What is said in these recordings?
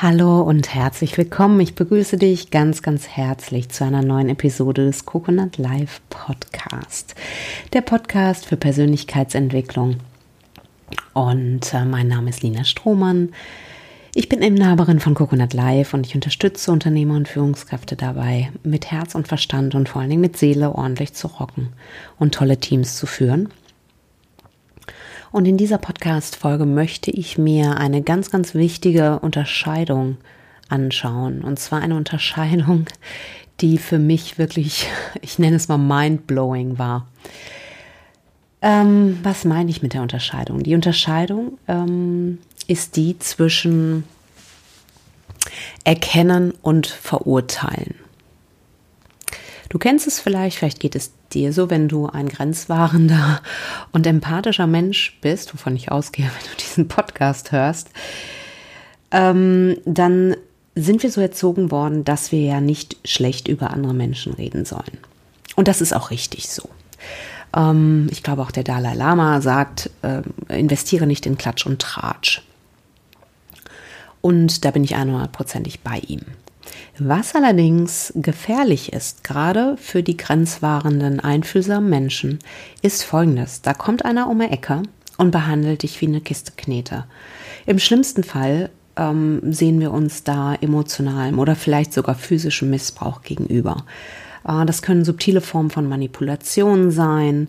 Hallo und herzlich willkommen. Ich begrüße dich ganz, ganz herzlich zu einer neuen Episode des Coconut Live Podcast. Der Podcast für Persönlichkeitsentwicklung. Und äh, mein Name ist Lina Strohmann. Ich bin Inhaberin von Coconut Live und ich unterstütze Unternehmer und Führungskräfte dabei, mit Herz und Verstand und vor allen Dingen mit Seele ordentlich zu rocken und tolle Teams zu führen und in dieser Podcast-Folge möchte ich mir eine ganz, ganz wichtige Unterscheidung anschauen. Und zwar eine Unterscheidung, die für mich wirklich, ich nenne es mal mindblowing war. Ähm, was meine ich mit der Unterscheidung? Die Unterscheidung ähm, ist die zwischen Erkennen und Verurteilen. Du kennst es vielleicht, vielleicht geht es dir so, wenn du ein grenzwahrender und empathischer Mensch bist, wovon ich ausgehe, wenn du diesen Podcast hörst, ähm, dann sind wir so erzogen worden, dass wir ja nicht schlecht über andere Menschen reden sollen. Und das ist auch richtig so. Ähm, ich glaube auch der Dalai Lama sagt, äh, investiere nicht in Klatsch und Tratsch. Und da bin ich 100%ig bei ihm. Was allerdings gefährlich ist, gerade für die grenzwahrenden, einfühlsamen Menschen, ist folgendes. Da kommt einer um die Ecke und behandelt dich wie eine Kiste Knete. Im schlimmsten Fall ähm, sehen wir uns da emotionalem oder vielleicht sogar physischem Missbrauch gegenüber. Äh, das können subtile Formen von Manipulation sein.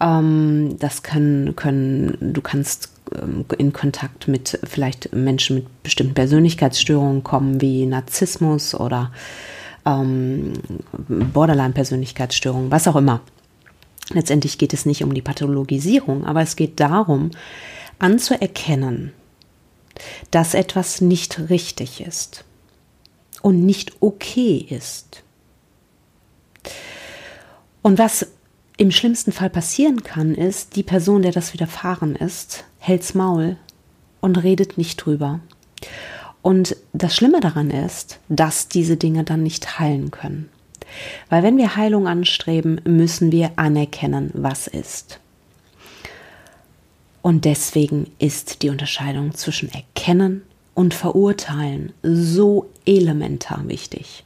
Ähm, das können, können, du kannst in Kontakt mit vielleicht Menschen mit bestimmten Persönlichkeitsstörungen kommen, wie Narzissmus oder ähm, Borderline-Persönlichkeitsstörungen, was auch immer. Letztendlich geht es nicht um die Pathologisierung, aber es geht darum, anzuerkennen, dass etwas nicht richtig ist und nicht okay ist. Und was im schlimmsten Fall passieren kann, ist, die Person, der das widerfahren ist, hält's Maul und redet nicht drüber. Und das Schlimme daran ist, dass diese Dinge dann nicht heilen können. Weil wenn wir Heilung anstreben, müssen wir anerkennen, was ist. Und deswegen ist die Unterscheidung zwischen Erkennen und Verurteilen so elementar wichtig.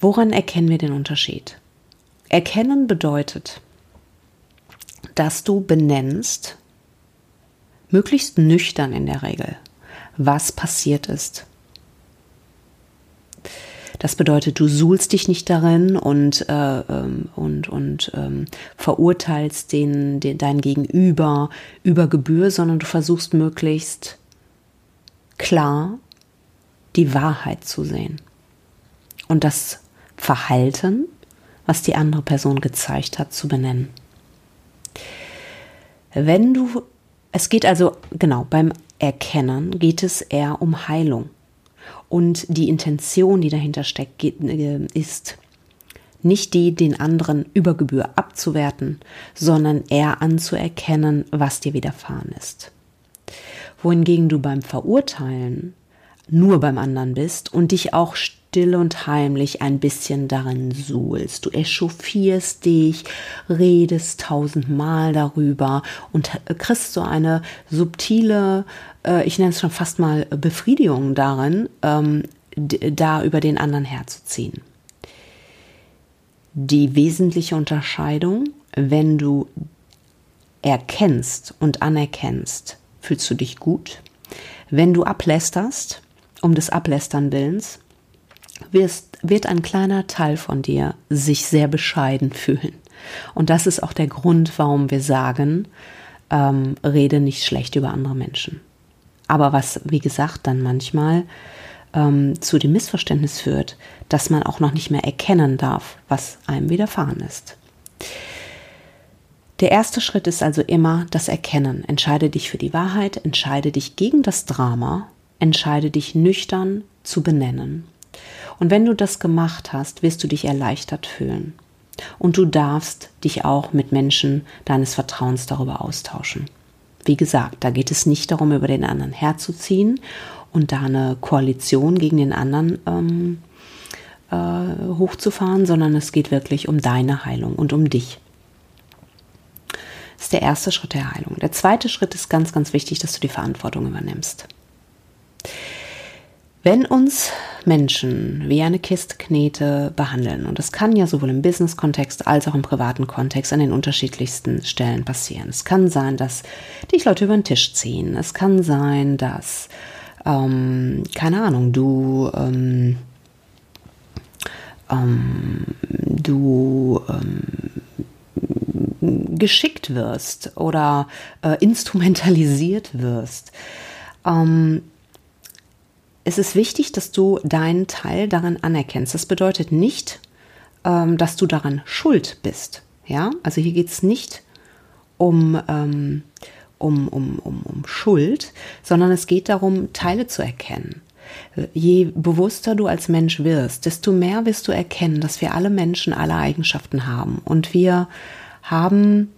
Woran erkennen wir den Unterschied? Erkennen bedeutet, dass du benennst, möglichst nüchtern in der Regel, was passiert ist. Das bedeutet, du suhlst dich nicht darin und, äh, ähm, und, und ähm, verurteilst den, den, dein Gegenüber über Gebühr, sondern du versuchst möglichst klar die Wahrheit zu sehen. Und das Verhalten was die andere Person gezeigt hat, zu benennen. Wenn du, es geht also, genau, beim Erkennen geht es eher um Heilung. Und die Intention, die dahinter steckt, äh, ist nicht die, den anderen über Gebühr abzuwerten, sondern eher anzuerkennen, was dir widerfahren ist. Wohingegen du beim Verurteilen nur beim anderen bist und dich auch still und heimlich ein bisschen darin suhlst. Du echauffierst dich, redest tausendmal darüber und kriegst so eine subtile, äh, ich nenne es schon fast mal Befriedigung darin, ähm, da über den anderen herzuziehen. Die wesentliche Unterscheidung, wenn du erkennst und anerkennst, fühlst du dich gut. Wenn du ablästerst, um des Ablästern willens, wirst, wird ein kleiner Teil von dir sich sehr bescheiden fühlen. Und das ist auch der Grund, warum wir sagen, ähm, rede nicht schlecht über andere Menschen. Aber was, wie gesagt, dann manchmal ähm, zu dem Missverständnis führt, dass man auch noch nicht mehr erkennen darf, was einem widerfahren ist. Der erste Schritt ist also immer das Erkennen. Entscheide dich für die Wahrheit, entscheide dich gegen das Drama, entscheide dich nüchtern zu benennen. Und wenn du das gemacht hast, wirst du dich erleichtert fühlen. Und du darfst dich auch mit Menschen deines Vertrauens darüber austauschen. Wie gesagt, da geht es nicht darum, über den anderen herzuziehen und da eine Koalition gegen den anderen ähm, äh, hochzufahren, sondern es geht wirklich um deine Heilung und um dich. Das ist der erste Schritt der Heilung. Der zweite Schritt ist ganz, ganz wichtig, dass du die Verantwortung übernimmst. Wenn uns Menschen wie eine Kiste Knete behandeln, und das kann ja sowohl im Business-Kontext als auch im privaten Kontext an den unterschiedlichsten Stellen passieren. Es kann sein, dass dich Leute über den Tisch ziehen. Es kann sein, dass, ähm, keine Ahnung, du, ähm, ähm, du ähm, geschickt wirst oder äh, instrumentalisiert wirst. Ähm, es ist wichtig, dass du deinen Teil daran anerkennst. Das bedeutet nicht, ähm, dass du daran schuld bist. Ja, also hier geht es nicht um, ähm, um, um, um, um Schuld, sondern es geht darum, Teile zu erkennen. Je bewusster du als Mensch wirst, desto mehr wirst du erkennen, dass wir alle Menschen alle Eigenschaften haben und wir haben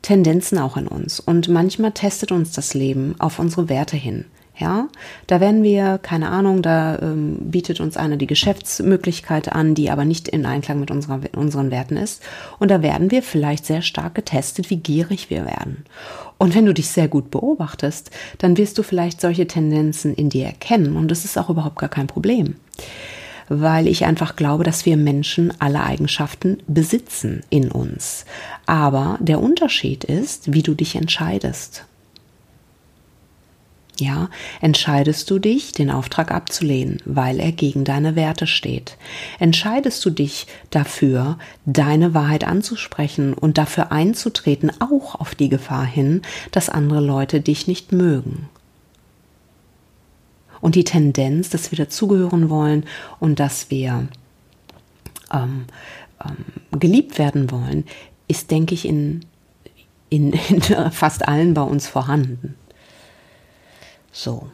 Tendenzen auch in uns. Und manchmal testet uns das Leben auf unsere Werte hin. Ja, da werden wir, keine Ahnung, da ähm, bietet uns einer die Geschäftsmöglichkeit an, die aber nicht in Einklang mit unserer, unseren Werten ist. Und da werden wir vielleicht sehr stark getestet, wie gierig wir werden. Und wenn du dich sehr gut beobachtest, dann wirst du vielleicht solche Tendenzen in dir erkennen. Und das ist auch überhaupt gar kein Problem. Weil ich einfach glaube, dass wir Menschen alle Eigenschaften besitzen in uns. Aber der Unterschied ist, wie du dich entscheidest. Ja, entscheidest du dich, den Auftrag abzulehnen, weil er gegen deine Werte steht? Entscheidest du dich dafür, deine Wahrheit anzusprechen und dafür einzutreten, auch auf die Gefahr hin, dass andere Leute dich nicht mögen? Und die Tendenz, dass wir dazugehören wollen und dass wir ähm, ähm, geliebt werden wollen, ist, denke ich, in, in, in fast allen bei uns vorhanden. So.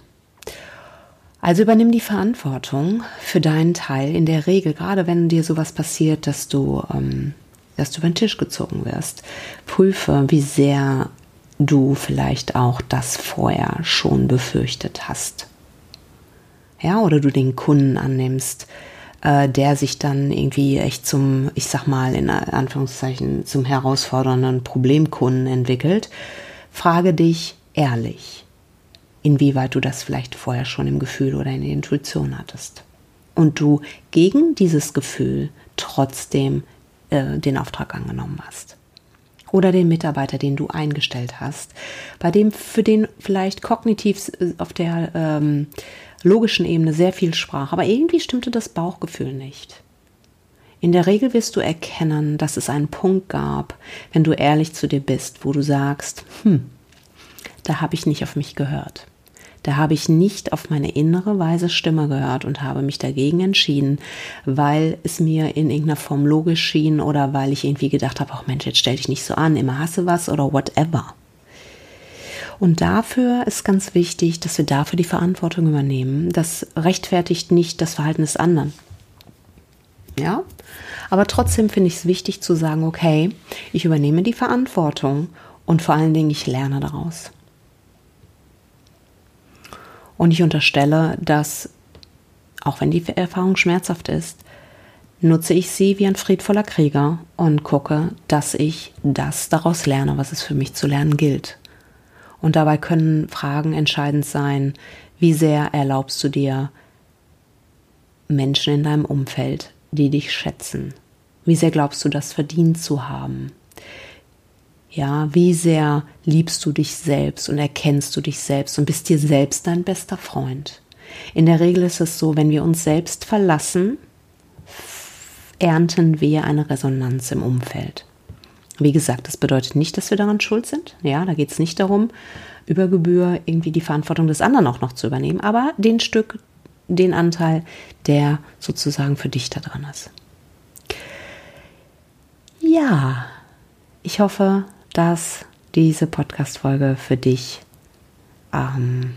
Also übernimm die Verantwortung für deinen Teil in der Regel, gerade wenn dir sowas passiert, dass du, ähm, dass du über den Tisch gezogen wirst. Prüfe, wie sehr du vielleicht auch das vorher schon befürchtet hast. Ja, oder du den Kunden annimmst, äh, der sich dann irgendwie echt zum, ich sag mal in Anführungszeichen, zum herausfordernden Problemkunden entwickelt. Frage dich ehrlich, inwieweit du das vielleicht vorher schon im Gefühl oder in der Intuition hattest. Und du gegen dieses Gefühl trotzdem äh, den Auftrag angenommen hast. Oder den Mitarbeiter, den du eingestellt hast, bei dem für den vielleicht kognitiv äh, auf der ähm, logischen Ebene sehr viel sprach, aber irgendwie stimmte das Bauchgefühl nicht. In der Regel wirst du erkennen, dass es einen Punkt gab, wenn du ehrlich zu dir bist, wo du sagst, hm, da habe ich nicht auf mich gehört. Da habe ich nicht auf meine innere weise Stimme gehört und habe mich dagegen entschieden, weil es mir in irgendeiner Form logisch schien oder weil ich irgendwie gedacht habe, ach Mensch, jetzt stell dich nicht so an, immer hasse was oder whatever. Und dafür ist ganz wichtig, dass wir dafür die Verantwortung übernehmen. Das rechtfertigt nicht das Verhalten des anderen. Ja? Aber trotzdem finde ich es wichtig zu sagen, okay, ich übernehme die Verantwortung und vor allen Dingen ich lerne daraus. Und ich unterstelle, dass, auch wenn die Erfahrung schmerzhaft ist, nutze ich sie wie ein friedvoller Krieger und gucke, dass ich das daraus lerne, was es für mich zu lernen gilt. Und dabei können Fragen entscheidend sein, wie sehr erlaubst du dir Menschen in deinem Umfeld, die dich schätzen? Wie sehr glaubst du, das verdient zu haben? Ja, wie sehr liebst du dich selbst und erkennst du dich selbst und bist dir selbst dein bester Freund? In der Regel ist es so, wenn wir uns selbst verlassen, ernten wir eine Resonanz im Umfeld. Wie gesagt, das bedeutet nicht, dass wir daran schuld sind. Ja, da geht es nicht darum, über Gebühr irgendwie die Verantwortung des anderen auch noch zu übernehmen, aber den Stück, den Anteil, der sozusagen für dich da dran ist. Ja, ich hoffe, dass diese Podcast-Folge für dich ähm,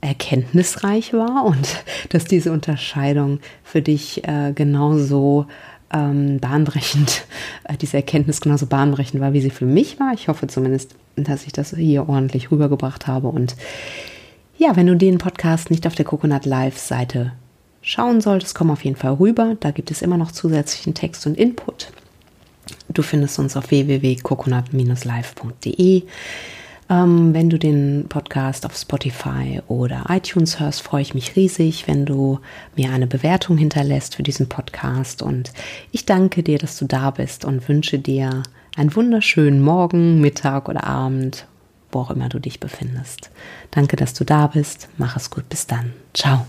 erkenntnisreich war und dass diese Unterscheidung für dich äh, genauso ähm, bahnbrechend, äh, diese Erkenntnis genauso bahnbrechend war, wie sie für mich war. Ich hoffe zumindest, dass ich das hier ordentlich rübergebracht habe. Und ja, wenn du den Podcast nicht auf der Coconut Live Seite schauen solltest, komm auf jeden Fall rüber. Da gibt es immer noch zusätzlichen Text und Input. Du findest uns auf www.coconut-live.de. Ähm, wenn du den Podcast auf Spotify oder iTunes hörst, freue ich mich riesig, wenn du mir eine Bewertung hinterlässt für diesen Podcast. Und ich danke dir, dass du da bist und wünsche dir einen wunderschönen Morgen, Mittag oder Abend, wo auch immer du dich befindest. Danke, dass du da bist. Mach es gut. Bis dann. Ciao.